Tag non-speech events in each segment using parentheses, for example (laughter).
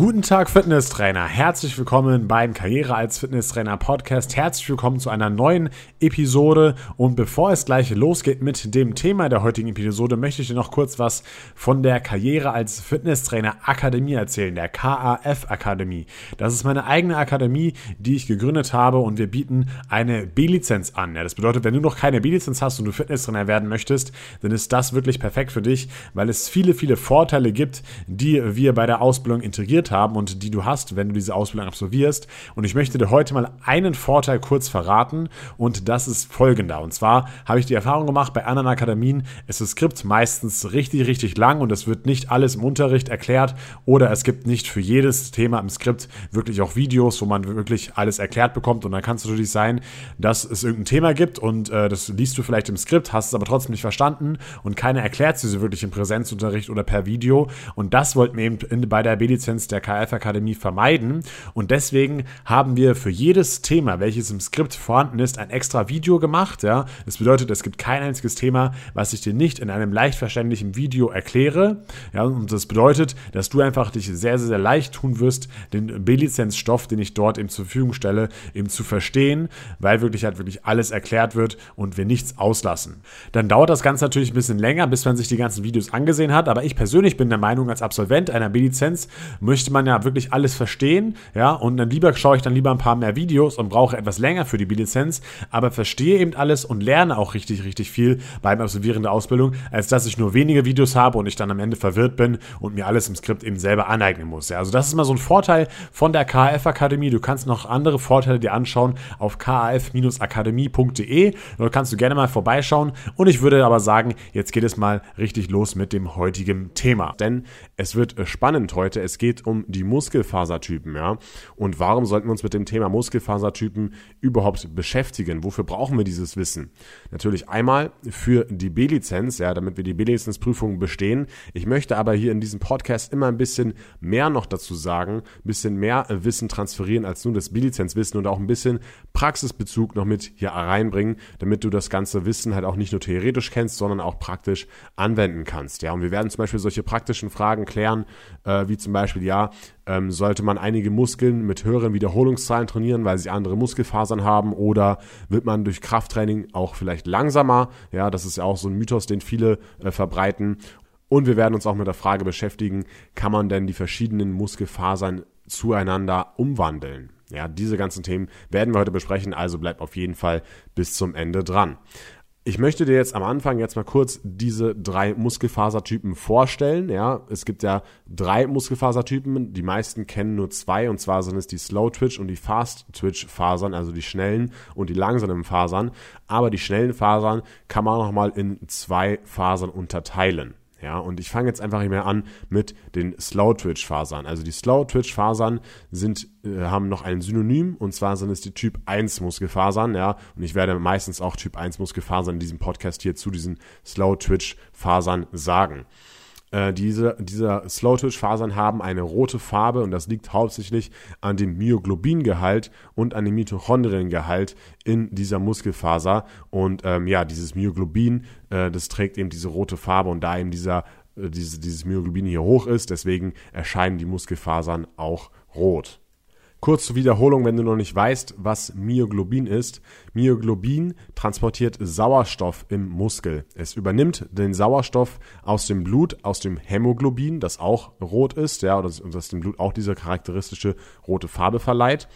Guten Tag, Fitnesstrainer. Herzlich willkommen beim Karriere als Fitnesstrainer Podcast. Herzlich willkommen zu einer neuen Episode. Und bevor es gleich losgeht mit dem Thema der heutigen Episode, möchte ich dir noch kurz was von der Karriere als Fitnesstrainer Akademie erzählen, der KAF Akademie. Das ist meine eigene Akademie, die ich gegründet habe und wir bieten eine B-Lizenz an. Ja, das bedeutet, wenn du noch keine B-Lizenz hast und du Fitnesstrainer werden möchtest, dann ist das wirklich perfekt für dich, weil es viele, viele Vorteile gibt, die wir bei der Ausbildung integriert haben und die du hast, wenn du diese Ausbildung absolvierst. Und ich möchte dir heute mal einen Vorteil kurz verraten und das ist folgender. Und zwar habe ich die Erfahrung gemacht, bei anderen Akademien ist das Skript meistens richtig, richtig lang und es wird nicht alles im Unterricht erklärt oder es gibt nicht für jedes Thema im Skript wirklich auch Videos, wo man wirklich alles erklärt bekommt und dann kann es natürlich sein, dass es irgendein Thema gibt und äh, das liest du vielleicht im Skript, hast es aber trotzdem nicht verstanden und keiner erklärt es dir wirklich im Präsenzunterricht oder per Video und das wollten wir eben in, bei der B-Lizenz der der KF-Akademie vermeiden. Und deswegen haben wir für jedes Thema, welches im Skript vorhanden ist, ein extra Video gemacht. Ja? Das bedeutet, es gibt kein einziges Thema, was ich dir nicht in einem leicht verständlichen Video erkläre. Ja? Und das bedeutet, dass du einfach dich sehr, sehr, sehr leicht tun wirst, den B-Lizenz-Stoff, den ich dort eben zur Verfügung stelle, eben zu verstehen, weil wirklich halt wirklich alles erklärt wird und wir nichts auslassen. Dann dauert das Ganze natürlich ein bisschen länger, bis man sich die ganzen Videos angesehen hat. Aber ich persönlich bin der Meinung, als Absolvent einer B-Lizenz möchte möchte man ja wirklich alles verstehen, ja, und dann lieber schaue ich dann lieber ein paar mehr Videos und brauche etwas länger für die B-Lizenz, aber verstehe eben alles und lerne auch richtig, richtig viel beim Absolvieren der Ausbildung, als dass ich nur wenige Videos habe und ich dann am Ende verwirrt bin und mir alles im Skript eben selber aneignen muss. Ja, also das ist mal so ein Vorteil von der KAF-Akademie. Du kannst noch andere Vorteile dir anschauen auf kaf-akademie.de. Dort kannst du gerne mal vorbeischauen und ich würde aber sagen, jetzt geht es mal richtig los mit dem heutigen Thema. Denn es wird spannend heute. Es geht um die Muskelfasertypen, ja. Und warum sollten wir uns mit dem Thema Muskelfasertypen überhaupt beschäftigen? Wofür brauchen wir dieses Wissen? Natürlich einmal für die B-Lizenz, ja, damit wir die B-Lizenzprüfung bestehen. Ich möchte aber hier in diesem Podcast immer ein bisschen mehr noch dazu sagen, ein bisschen mehr Wissen transferieren als nur das B-Lizenzwissen und auch ein bisschen Praxisbezug noch mit hier reinbringen, damit du das ganze Wissen halt auch nicht nur theoretisch kennst, sondern auch praktisch anwenden kannst. Ja, und wir werden zum Beispiel solche praktischen Fragen klären, äh, wie zum Beispiel, ja, ähm, sollte man einige Muskeln mit höheren Wiederholungszahlen trainieren, weil sie andere Muskelfasern haben oder wird man durch Krafttraining auch vielleicht langsamer? Ja, das ist ja auch so ein Mythos, den viele äh, verbreiten. Und wir werden uns auch mit der Frage beschäftigen, kann man denn die verschiedenen Muskelfasern zueinander umwandeln? Ja, diese ganzen Themen werden wir heute besprechen, also bleibt auf jeden Fall bis zum Ende dran. Ich möchte dir jetzt am Anfang jetzt mal kurz diese drei Muskelfasertypen vorstellen. Ja, es gibt ja drei Muskelfasertypen. Die meisten kennen nur zwei und zwar sind es die Slow Twitch und die Fast Twitch Fasern, also die schnellen und die langsamen Fasern. Aber die schnellen Fasern kann man noch mal in zwei Fasern unterteilen. Ja, und ich fange jetzt einfach nicht mehr an mit den Slow-Twitch-Fasern. Also die Slow-Twitch-Fasern sind, äh, haben noch ein Synonym und zwar sind es die Typ 1 Muskelfasern, ja. Und ich werde meistens auch Typ 1 Muskelfasern in diesem Podcast hier zu diesen Slow-Twitch-Fasern sagen. Äh, diese, diese Slow-Twitch-Fasern haben eine rote Farbe und das liegt hauptsächlich an dem Myoglobin-Gehalt und an dem Mitochondriengehalt in dieser Muskelfaser. Und ähm, ja, dieses Myoglobin, äh, das trägt eben diese rote Farbe und da eben dieser, äh, dieses, dieses Myoglobin hier hoch ist, deswegen erscheinen die Muskelfasern auch rot. Kurz zur Wiederholung, wenn du noch nicht weißt, was Myoglobin ist. Myoglobin transportiert Sauerstoff im Muskel. Es übernimmt den Sauerstoff aus dem Blut, aus dem Hämoglobin, das auch rot ist, ja, und das dem Blut auch diese charakteristische rote Farbe verleiht.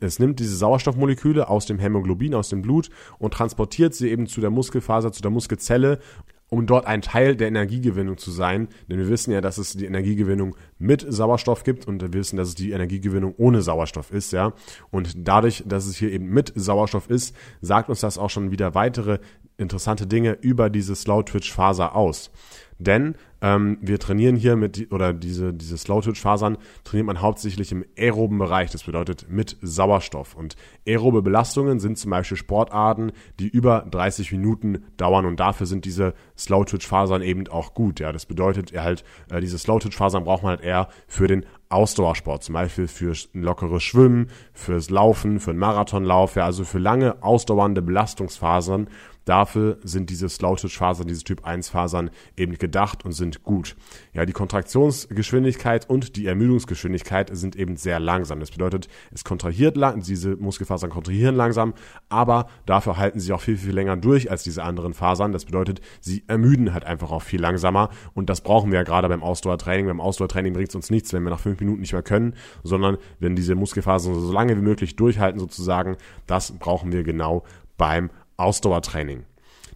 Es nimmt diese Sauerstoffmoleküle aus dem Hämoglobin, aus dem Blut und transportiert sie eben zu der Muskelfaser, zu der Muskelzelle um dort ein Teil der Energiegewinnung zu sein. Denn wir wissen ja, dass es die Energiegewinnung mit Sauerstoff gibt und wir wissen, dass es die Energiegewinnung ohne Sauerstoff ist, ja. Und dadurch, dass es hier eben mit Sauerstoff ist, sagt uns das auch schon wieder weitere interessante Dinge über diese Slow-Twitch-Faser aus. Denn ähm, wir trainieren hier mit, oder diese, diese Slow-Twitch-Fasern trainiert man hauptsächlich im aeroben Bereich. Das bedeutet mit Sauerstoff. Und aerobe Belastungen sind zum Beispiel Sportarten, die über 30 Minuten dauern. Und dafür sind diese Slow-Twitch-Fasern eben auch gut. Ja, das bedeutet halt, äh, diese Slow-Twitch-Fasern braucht man halt eher für den Ausdauersport, zum Beispiel für ein lockeres Schwimmen, fürs Laufen, für einen Marathonlauf, ja, also für lange ausdauernde Belastungsfasern Dafür sind diese Slow-Twitch-Fasern, diese Typ-1-Fasern eben gedacht und sind gut. Ja, die Kontraktionsgeschwindigkeit und die Ermüdungsgeschwindigkeit sind eben sehr langsam. Das bedeutet, es kontrahiert lang, diese Muskelfasern kontrahieren langsam, aber dafür halten sie auch viel, viel länger durch als diese anderen Fasern. Das bedeutet, sie ermüden halt einfach auch viel langsamer und das brauchen wir ja gerade beim Ausdauertraining. Beim Ausdauertraining bringt es uns nichts, wenn wir nach fünf Minuten nicht mehr können, sondern wenn diese Muskelfasern so lange wie möglich durchhalten sozusagen, das brauchen wir genau beim Ausdauertraining.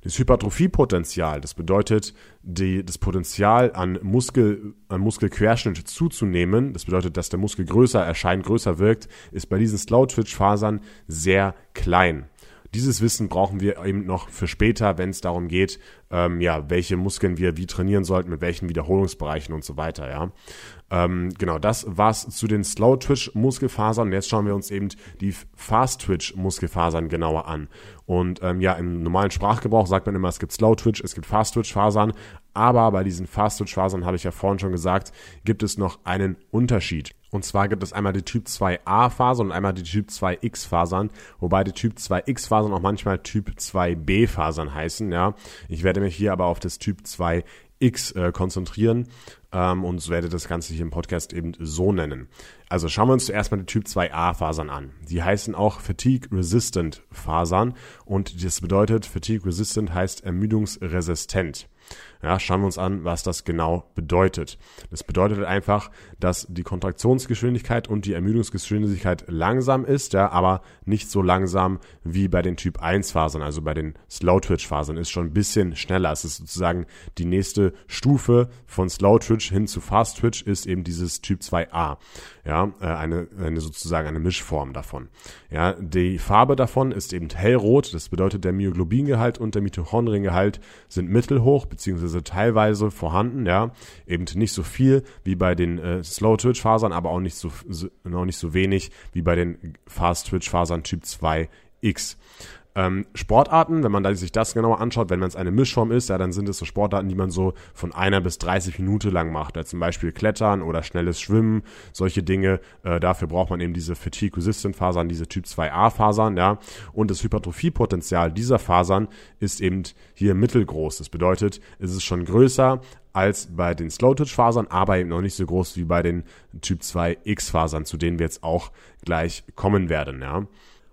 Das Hypertrophiepotenzial, das bedeutet, die, das Potenzial an, Muskel, an Muskelquerschnitt zuzunehmen, das bedeutet, dass der Muskel größer erscheint, größer wirkt, ist bei diesen Slow-Twitch-Fasern sehr klein. Dieses Wissen brauchen wir eben noch für später, wenn es darum geht, ähm, ja, welche Muskeln wir wie trainieren sollten, mit welchen Wiederholungsbereichen und so weiter, ja. Ähm, genau, das war's zu den Slow Twitch Muskelfasern. Jetzt schauen wir uns eben die Fast Twitch Muskelfasern genauer an. Und ähm, ja, im normalen Sprachgebrauch sagt man immer, es gibt Slow Twitch, es gibt Fast Twitch Fasern. Aber bei diesen Fast Twitch Fasern habe ich ja vorhin schon gesagt, gibt es noch einen Unterschied. Und zwar gibt es einmal die Typ 2a Fasern und einmal die Typ 2x Fasern, wobei die Typ 2x Fasern auch manchmal Typ 2b Fasern heißen, ja. Ich werde mich hier aber auf das Typ 2 X äh, konzentrieren ähm, und werde das Ganze hier im Podcast eben so nennen. Also schauen wir uns zuerst mal die Typ 2a Fasern an. Die heißen auch Fatigue Resistant Fasern und das bedeutet Fatigue Resistant heißt ermüdungsresistent. Ja, schauen wir uns an, was das genau bedeutet. Das bedeutet einfach, dass die Kontraktionsgeschwindigkeit und die Ermüdungsgeschwindigkeit langsam ist, ja, aber nicht so langsam wie bei den Typ 1 Fasern, also bei den Slow Twitch Fasern ist schon ein bisschen schneller. Es ist sozusagen die nächste Stufe von Slow Twitch hin zu Fast Twitch ist eben dieses Typ 2a. Ja, äh, eine, eine sozusagen eine Mischform davon. Ja, die Farbe davon ist eben hellrot. Das bedeutet, der Myoglobingehalt und der Mitochondriengehalt sind mittelhoch beziehungsweise teilweise vorhanden, ja, eben nicht so viel wie bei den äh, Slow Twitch Fasern, aber auch nicht so, so auch nicht so wenig wie bei den Fast Twitch Fasern Typ 2X. Ähm, Sportarten, wenn man sich das genauer anschaut, wenn man es eine Mischform ist, ja, dann sind es so Sportarten, die man so von einer bis 30 Minuten lang macht. Ja, zum Beispiel Klettern oder schnelles Schwimmen, solche Dinge. Äh, dafür braucht man eben diese Fatigue-Resistant-Fasern, diese Typ 2a-Fasern, ja. Und das Hypertrophiepotenzial dieser Fasern ist eben hier mittelgroß. Das bedeutet, es ist schon größer als bei den Slow-Twitch-Fasern, aber eben noch nicht so groß wie bei den Typ 2X-Fasern, zu denen wir jetzt auch gleich kommen werden, ja.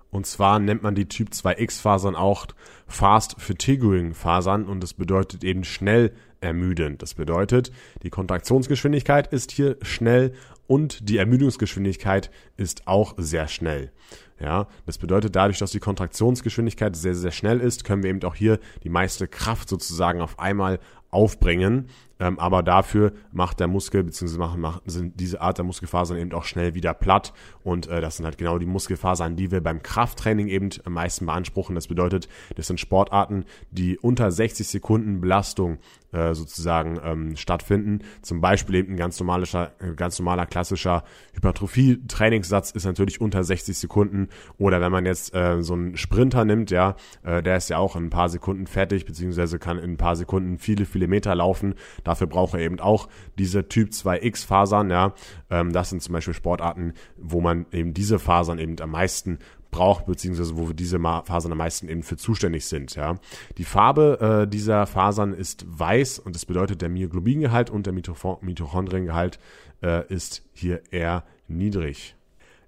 Und zwar nennt man die Typ 2X-Fasern auch Fast Fatiguing Fasern und das bedeutet eben schnell ermüdend. Das bedeutet, die Kontraktionsgeschwindigkeit ist hier schnell und die Ermüdungsgeschwindigkeit ist auch sehr schnell. Ja, das bedeutet dadurch, dass die Kontraktionsgeschwindigkeit sehr, sehr schnell ist, können wir eben auch hier die meiste Kraft sozusagen auf einmal aufbringen. Ähm, aber dafür macht der Muskel, beziehungsweise machen, machen, sind diese Art der Muskelfasern eben auch schnell wieder platt. Und äh, das sind halt genau die Muskelfasern, die wir beim Krafttraining eben am meisten beanspruchen. Das bedeutet, das sind Sportarten, die unter 60 Sekunden Belastung äh, sozusagen ähm, stattfinden. Zum Beispiel eben ein ganz normaler, äh, ganz normaler klassischer Hypertrophie-Trainingssatz ist natürlich unter 60 Sekunden. Oder wenn man jetzt äh, so einen Sprinter nimmt, ja, äh, der ist ja auch in ein paar Sekunden fertig, beziehungsweise kann in ein paar Sekunden viele, viele Meter laufen. Dafür braucht er eben auch diese Typ 2X Fasern, ja. Ähm, das sind zum Beispiel Sportarten, wo man eben diese Fasern eben am meisten braucht, beziehungsweise wo diese Fasern am meisten eben für zuständig sind. Ja. Die Farbe äh, dieser Fasern ist weiß und das bedeutet, der Myoglobingehalt und der Mitochondriengehalt äh, ist hier eher niedrig.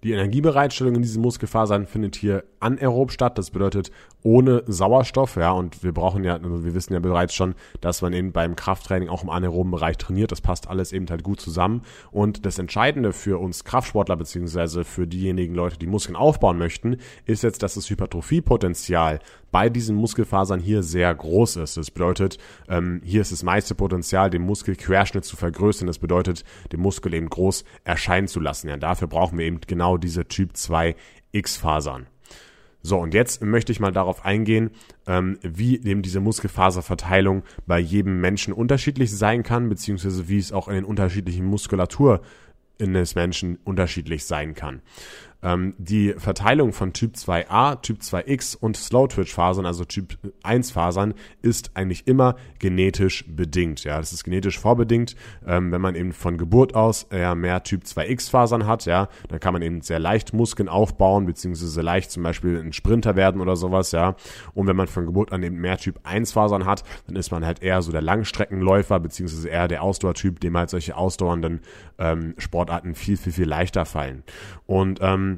Die Energiebereitstellung in diesen Muskelfasern findet hier anaerob statt. Das bedeutet ohne Sauerstoff, ja, und wir brauchen ja, also wir wissen ja bereits schon, dass man eben beim Krafttraining auch im anaeroben Bereich trainiert. Das passt alles eben halt gut zusammen. Und das Entscheidende für uns Kraftsportler beziehungsweise für diejenigen Leute, die Muskeln aufbauen möchten, ist jetzt, dass das Hypertrophiepotenzial bei diesen Muskelfasern hier sehr groß ist. Das bedeutet, ähm, hier ist das meiste Potenzial, den Muskelquerschnitt zu vergrößern. Das bedeutet, den Muskel eben groß erscheinen zu lassen. Ja, dafür brauchen wir eben genau diese Typ 2 X-Fasern. So, und jetzt möchte ich mal darauf eingehen, ähm, wie eben diese Muskelfaserverteilung bei jedem Menschen unterschiedlich sein kann, beziehungsweise wie es auch in den unterschiedlichen Muskulatur des Menschen unterschiedlich sein kann. Ähm, die Verteilung von Typ 2a, Typ 2x und Slow-Twitch-Fasern, also Typ 1-Fasern, ist eigentlich immer genetisch bedingt. Ja, das ist genetisch vorbedingt. Ähm, wenn man eben von Geburt aus eher mehr Typ 2x-Fasern hat, ja, dann kann man eben sehr leicht Muskeln aufbauen, beziehungsweise leicht zum Beispiel ein Sprinter werden oder sowas, ja. Und wenn man von Geburt an eben mehr Typ 1-Fasern hat, dann ist man halt eher so der Langstreckenläufer, beziehungsweise eher der Ausdauertyp, dem halt solche ausdauernden ähm, Sportarten viel, viel, viel leichter fallen. Und ähm,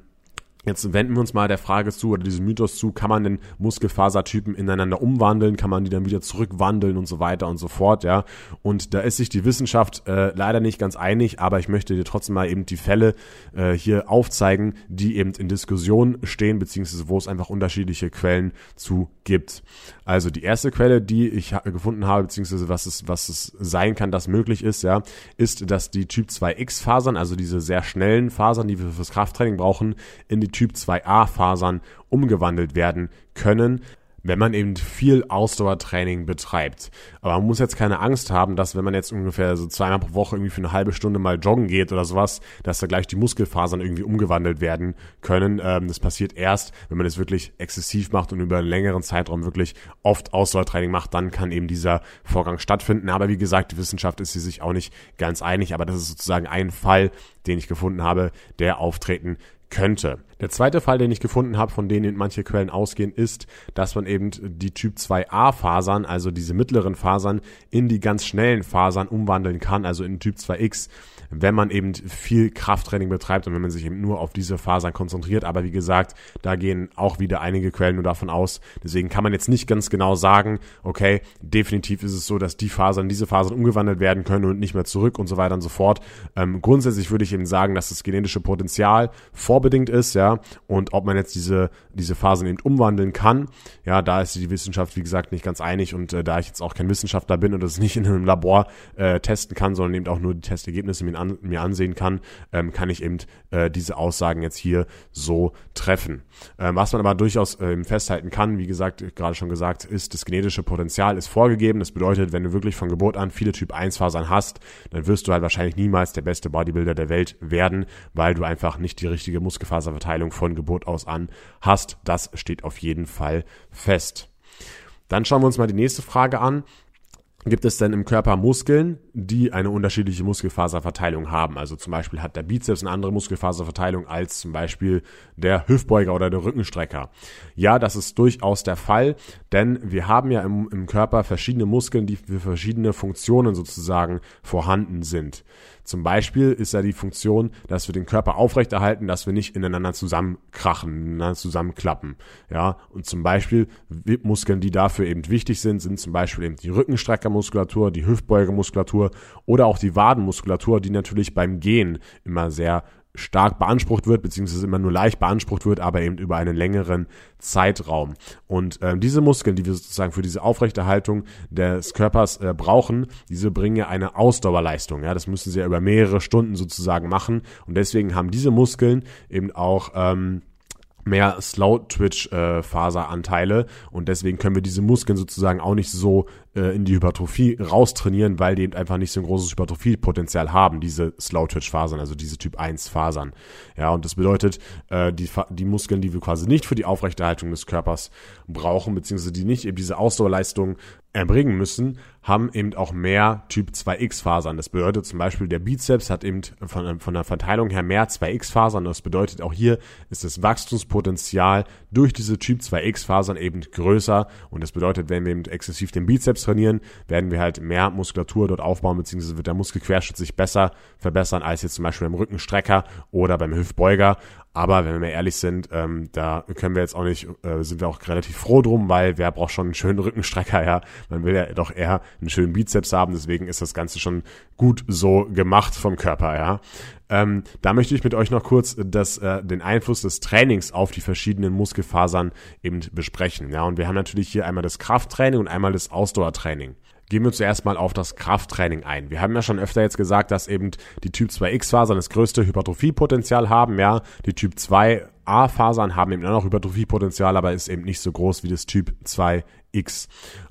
Jetzt wenden wir uns mal der Frage zu oder diesem Mythos zu, kann man denn Muskelfasertypen ineinander umwandeln, kann man die dann wieder zurückwandeln und so weiter und so fort, ja. Und da ist sich die Wissenschaft äh, leider nicht ganz einig, aber ich möchte dir trotzdem mal eben die Fälle äh, hier aufzeigen, die eben in Diskussion stehen, beziehungsweise wo es einfach unterschiedliche Quellen zu gibt. Also die erste Quelle, die ich gefunden habe, beziehungsweise was es, was es sein kann, dass möglich ist, ja, ist, dass die Typ 2X Fasern, also diese sehr schnellen Fasern, die wir fürs Krafttraining brauchen, in die Typ 2a Fasern umgewandelt werden können wenn man eben viel Ausdauertraining betreibt. Aber man muss jetzt keine Angst haben, dass wenn man jetzt ungefähr so zweimal pro Woche irgendwie für eine halbe Stunde mal joggen geht oder sowas, dass da gleich die Muskelfasern irgendwie umgewandelt werden können. Ähm, das passiert erst, wenn man es wirklich exzessiv macht und über einen längeren Zeitraum wirklich oft Ausdauertraining macht, dann kann eben dieser Vorgang stattfinden. Aber wie gesagt, die Wissenschaft ist sich auch nicht ganz einig, aber das ist sozusagen ein Fall, den ich gefunden habe, der auftreten könnte. Der zweite Fall, den ich gefunden habe, von denen manche Quellen ausgehen, ist, dass man eben die Typ 2a Fasern, also diese mittleren Fasern, in die ganz schnellen Fasern umwandeln kann, also in Typ 2x wenn man eben viel Krafttraining betreibt und wenn man sich eben nur auf diese Fasern konzentriert. Aber wie gesagt, da gehen auch wieder einige Quellen nur davon aus. Deswegen kann man jetzt nicht ganz genau sagen, okay, definitiv ist es so, dass die Fasern, diese Fasern umgewandelt werden können und nicht mehr zurück und so weiter und so fort. Ähm, grundsätzlich würde ich eben sagen, dass das genetische Potenzial vorbedingt ist, ja, und ob man jetzt diese, diese Fasern eben umwandeln kann, ja, da ist die Wissenschaft, wie gesagt, nicht ganz einig und äh, da ich jetzt auch kein Wissenschaftler bin und das nicht in einem Labor äh, testen kann, sondern eben auch nur die Testergebnisse mir an, mir ansehen kann, ähm, kann ich eben äh, diese Aussagen jetzt hier so treffen. Ähm, was man aber durchaus ähm, festhalten kann, wie gesagt, gerade schon gesagt, ist, das genetische Potenzial ist vorgegeben. Das bedeutet, wenn du wirklich von Geburt an viele Typ 1 Fasern hast, dann wirst du halt wahrscheinlich niemals der beste Bodybuilder der Welt werden, weil du einfach nicht die richtige Muskelfaserverteilung von Geburt aus an hast. Das steht auf jeden Fall fest. Dann schauen wir uns mal die nächste Frage an gibt es denn im Körper Muskeln, die eine unterschiedliche Muskelfaserverteilung haben. Also zum Beispiel hat der Bizeps eine andere Muskelfaserverteilung als zum Beispiel der Hüftbeuger oder der Rückenstrecker. Ja, das ist durchaus der Fall, denn wir haben ja im, im Körper verschiedene Muskeln, die für verschiedene Funktionen sozusagen vorhanden sind. Zum Beispiel ist ja die Funktion, dass wir den Körper aufrechterhalten, dass wir nicht ineinander zusammenkrachen, ineinander zusammenklappen. Ja, und zum Beispiel Muskeln, die dafür eben wichtig sind, sind zum Beispiel eben die Rückenstreckermuskulatur, die Hüftbeugemuskulatur oder auch die Wadenmuskulatur, die natürlich beim Gehen immer sehr stark beansprucht wird, beziehungsweise immer nur leicht beansprucht wird, aber eben über einen längeren Zeitraum. Und ähm, diese Muskeln, die wir sozusagen für diese Aufrechterhaltung des Körpers äh, brauchen, diese bringen ja eine Ausdauerleistung. Ja, das müssen sie ja über mehrere Stunden sozusagen machen. Und deswegen haben diese Muskeln eben auch ähm, mehr Slow-Twitch-Faseranteile und deswegen können wir diese Muskeln sozusagen auch nicht so äh, in die Hypertrophie raustrainieren, weil die eben einfach nicht so ein großes Hypertrophie-Potenzial haben, diese Slow-Twitch-Fasern, also diese Typ 1-Fasern. Ja, und das bedeutet, äh, die, die Muskeln, die wir quasi nicht für die Aufrechterhaltung des Körpers brauchen, beziehungsweise die nicht eben diese Ausdauerleistung erbringen müssen, haben eben auch mehr Typ 2X-Fasern. Das bedeutet zum Beispiel, der Bizeps hat eben von, von der Verteilung her mehr 2X-Fasern. Das bedeutet auch hier ist das Wachstumspotenzial durch diese Typ 2X-Fasern eben größer. Und das bedeutet, wenn wir eben exzessiv den Bizeps trainieren, werden wir halt mehr Muskulatur dort aufbauen, beziehungsweise wird der Muskelquerschnitt sich besser verbessern als jetzt zum Beispiel beim Rückenstrecker oder beim Hüftbeuger. Aber wenn wir ehrlich sind, ähm, da können wir jetzt auch nicht, äh, sind wir auch relativ froh drum, weil wer braucht schon einen schönen Rückenstrecker, ja. Man will ja doch eher einen schönen Bizeps haben, deswegen ist das Ganze schon gut so gemacht vom Körper, ja. Ähm, da möchte ich mit euch noch kurz das, äh, den Einfluss des Trainings auf die verschiedenen Muskelfasern eben besprechen. Ja, und wir haben natürlich hier einmal das Krafttraining und einmal das Ausdauertraining. Gehen wir zuerst mal auf das Krafttraining ein. Wir haben ja schon öfter jetzt gesagt, dass eben die Typ 2X-Fasern das größte Hypertrophiepotenzial haben, ja. Die Typ 2A-Fasern haben eben auch noch Hypertrophiepotenzial, aber ist eben nicht so groß wie das Typ 2X.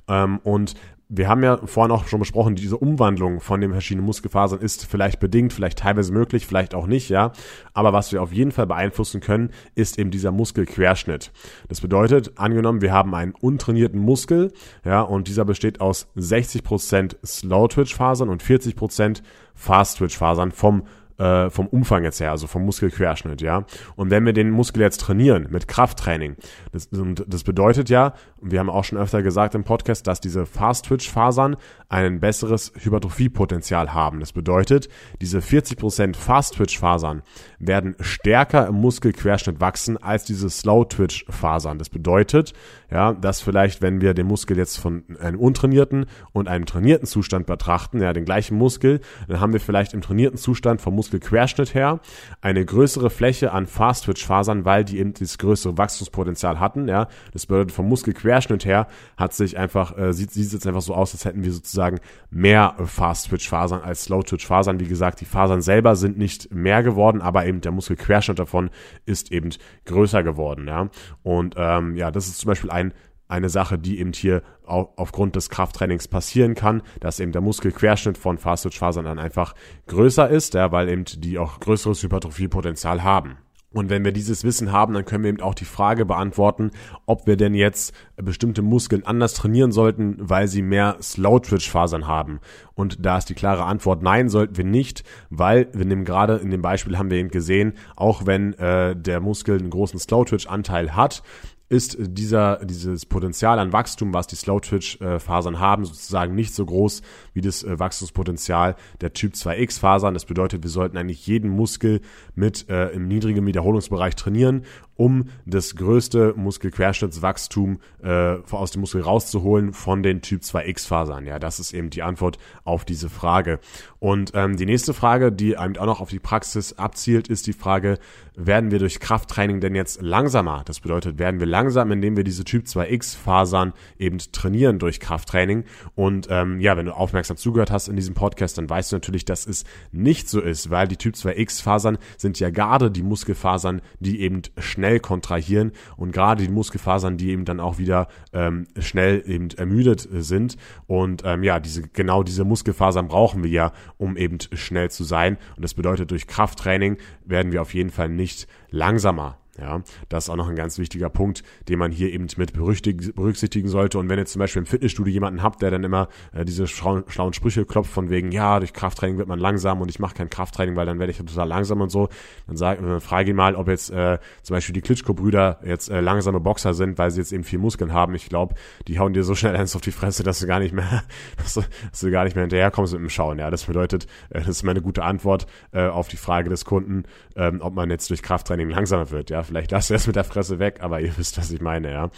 Ähm, und wir haben ja vorhin auch schon besprochen, diese Umwandlung von den verschiedenen Muskelfasern ist vielleicht bedingt, vielleicht teilweise möglich, vielleicht auch nicht, ja. Aber was wir auf jeden Fall beeinflussen können, ist eben dieser Muskelquerschnitt. Das bedeutet, angenommen, wir haben einen untrainierten Muskel, ja, und dieser besteht aus 60% Slow-Twitch-Fasern und 40% Fast-Twitch-Fasern vom äh, vom Umfang jetzt her, also vom Muskelquerschnitt, ja. Und wenn wir den Muskel jetzt trainieren mit Krafttraining, das, das bedeutet ja, wir haben auch schon öfter gesagt im Podcast, dass diese Fast-Twitch-Fasern ein besseres Hypertrophiepotenzial haben. Das bedeutet, diese 40% Fast-Twitch-Fasern werden stärker im Muskelquerschnitt wachsen als diese Slow-Twitch-Fasern. Das bedeutet, ja, dass vielleicht, wenn wir den Muskel jetzt von einem untrainierten und einem trainierten Zustand betrachten, ja, den gleichen Muskel, dann haben wir vielleicht im trainierten Zustand vom Muskelquerschnitt her eine größere Fläche an Fast-Twitch-Fasern, weil die eben das größere Wachstumspotenzial hatten, ja. Das bedeutet, vom Muskelquerschnitt her hat sich einfach, äh, sieht, sieht es jetzt einfach so aus, als hätten wir sozusagen mehr Fast-Twitch-Fasern als Slow-Twitch-Fasern. Wie gesagt, die Fasern selber sind nicht mehr geworden, aber eben der Muskelquerschnitt davon ist eben größer geworden, ja. Und ähm, ja, das ist zum Beispiel ein eine Sache, die eben hier aufgrund des Krafttrainings passieren kann, dass eben der Muskelquerschnitt von Fast-Twitch-Fasern dann einfach größer ist, ja, weil eben die auch größeres Hypertrophiepotenzial haben. Und wenn wir dieses Wissen haben, dann können wir eben auch die Frage beantworten, ob wir denn jetzt bestimmte Muskeln anders trainieren sollten, weil sie mehr Slow-Twitch-Fasern haben. Und da ist die klare Antwort, nein, sollten wir nicht, weil wir nehmen gerade in dem Beispiel haben wir eben gesehen, auch wenn äh, der Muskel einen großen Slow-Twitch-Anteil hat, ist dieser, dieses Potenzial an Wachstum, was die Slow-Twitch-Fasern haben, sozusagen nicht so groß wie das äh, Wachstumspotenzial der Typ 2X-Fasern. Das bedeutet, wir sollten eigentlich jeden Muskel mit äh, im niedrigen Wiederholungsbereich trainieren, um das größte Muskelquerschnittswachstum äh, aus dem Muskel rauszuholen von den Typ 2X-Fasern. Ja, das ist eben die Antwort auf diese Frage. Und ähm, die nächste Frage, die eben auch noch auf die Praxis abzielt, ist die Frage, werden wir durch Krafttraining denn jetzt langsamer? Das bedeutet, werden wir langsam, indem wir diese Typ 2X-Fasern eben trainieren durch Krafttraining. Und ähm, ja, wenn du aufmerksam zugehört hast in diesem Podcast, dann weißt du natürlich, dass es nicht so ist, weil die Typ 2X-Fasern sind ja gerade die Muskelfasern, die eben schnell kontrahieren und gerade die Muskelfasern, die eben dann auch wieder ähm, schnell eben ermüdet sind. Und ähm, ja, diese genau diese Muskelfasern brauchen wir ja, um eben schnell zu sein. Und das bedeutet, durch Krafttraining werden wir auf jeden Fall nicht langsamer. Ja, das ist auch noch ein ganz wichtiger Punkt, den man hier eben mit berücksichtigen sollte. Und wenn ihr zum Beispiel im Fitnessstudio jemanden habt, der dann immer äh, diese schlauen, Sprüche klopft von wegen, ja, durch Krafttraining wird man langsam und ich mache kein Krafttraining, weil dann werde ich total langsam und so, dann sag, äh, frage ihn mal, ob jetzt äh, zum Beispiel die Klitschko-Brüder jetzt äh, langsame Boxer sind, weil sie jetzt eben viel Muskeln haben. Ich glaube, die hauen dir so schnell eins auf die Fresse, dass du gar nicht mehr, (laughs) dass du, dass du gar nicht mehr hinterherkommst mit dem Schauen. Ja, das bedeutet, äh, das ist meine gute Antwort äh, auf die Frage des Kunden, ähm, ob man jetzt durch Krafttraining langsamer wird. Ja, vielleicht lasst du erst mit der Fresse weg, aber ihr wisst, was ich meine, ja.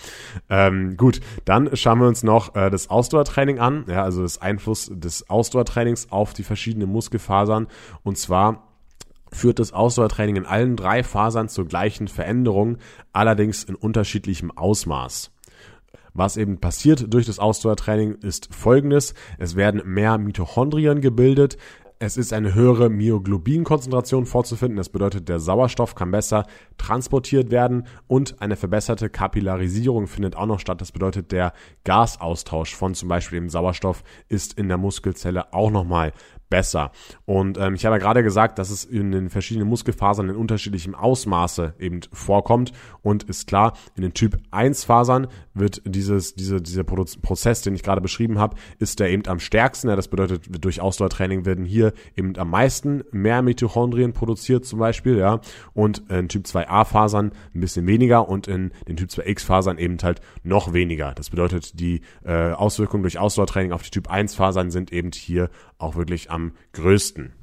Ähm, gut, dann schauen wir uns noch äh, das Ausdauertraining an, ja, also das Einfluss des Ausdauertrainings auf die verschiedenen Muskelfasern und zwar führt das Ausdauertraining in allen drei Fasern zur gleichen Veränderung, allerdings in unterschiedlichem Ausmaß. Was eben passiert durch das Ausdauertraining ist folgendes. Es werden mehr Mitochondrien gebildet, es ist eine höhere Myoglobinkonzentration vorzufinden. Das bedeutet, der Sauerstoff kann besser transportiert werden und eine verbesserte Kapillarisierung findet auch noch statt. Das bedeutet, der Gasaustausch von zum Beispiel dem Sauerstoff ist in der Muskelzelle auch nochmal besser. Und ähm, ich habe ja gerade gesagt, dass es in den verschiedenen Muskelfasern in unterschiedlichem Ausmaße eben vorkommt. Und ist klar, in den Typ 1 Fasern wird dieses, diese, dieser Prozess, den ich gerade beschrieben habe, ist der eben am stärksten. Ja, das bedeutet, durch Ausdauertraining werden hier eben am meisten mehr Mitochondrien produziert zum Beispiel, ja. Und in Typ 2a Fasern ein bisschen weniger und in den Typ 2x Fasern eben halt noch weniger. Das bedeutet, die äh, Auswirkungen durch Ausdauertraining auf die Typ 1 Fasern sind eben hier auch wirklich am größten.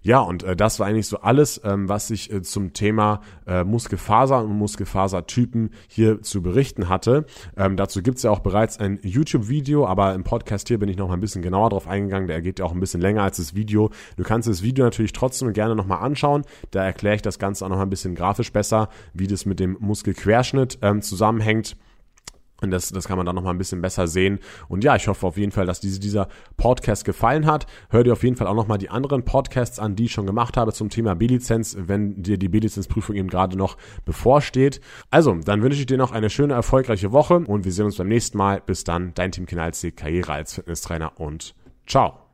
Ja, und äh, das war eigentlich so alles, ähm, was ich äh, zum Thema äh, Muskelfaser und Muskelfasertypen hier zu berichten hatte. Ähm, dazu gibt's ja auch bereits ein YouTube-Video, aber im Podcast hier bin ich noch mal ein bisschen genauer drauf eingegangen. Der geht ja auch ein bisschen länger als das Video. Du kannst das Video natürlich trotzdem gerne noch mal anschauen. Da erkläre ich das Ganze auch noch ein bisschen grafisch besser, wie das mit dem Muskelquerschnitt ähm, zusammenhängt. Und das, das kann man dann nochmal ein bisschen besser sehen. Und ja, ich hoffe auf jeden Fall, dass diese, dieser Podcast gefallen hat. Hör dir auf jeden Fall auch nochmal die anderen Podcasts an, die ich schon gemacht habe zum Thema B-Lizenz, wenn dir die B-Lizenz-Prüfung eben gerade noch bevorsteht. Also, dann wünsche ich dir noch eine schöne, erfolgreiche Woche und wir sehen uns beim nächsten Mal. Bis dann, dein Team Kinalzi, Karriere als Fitnesstrainer und ciao.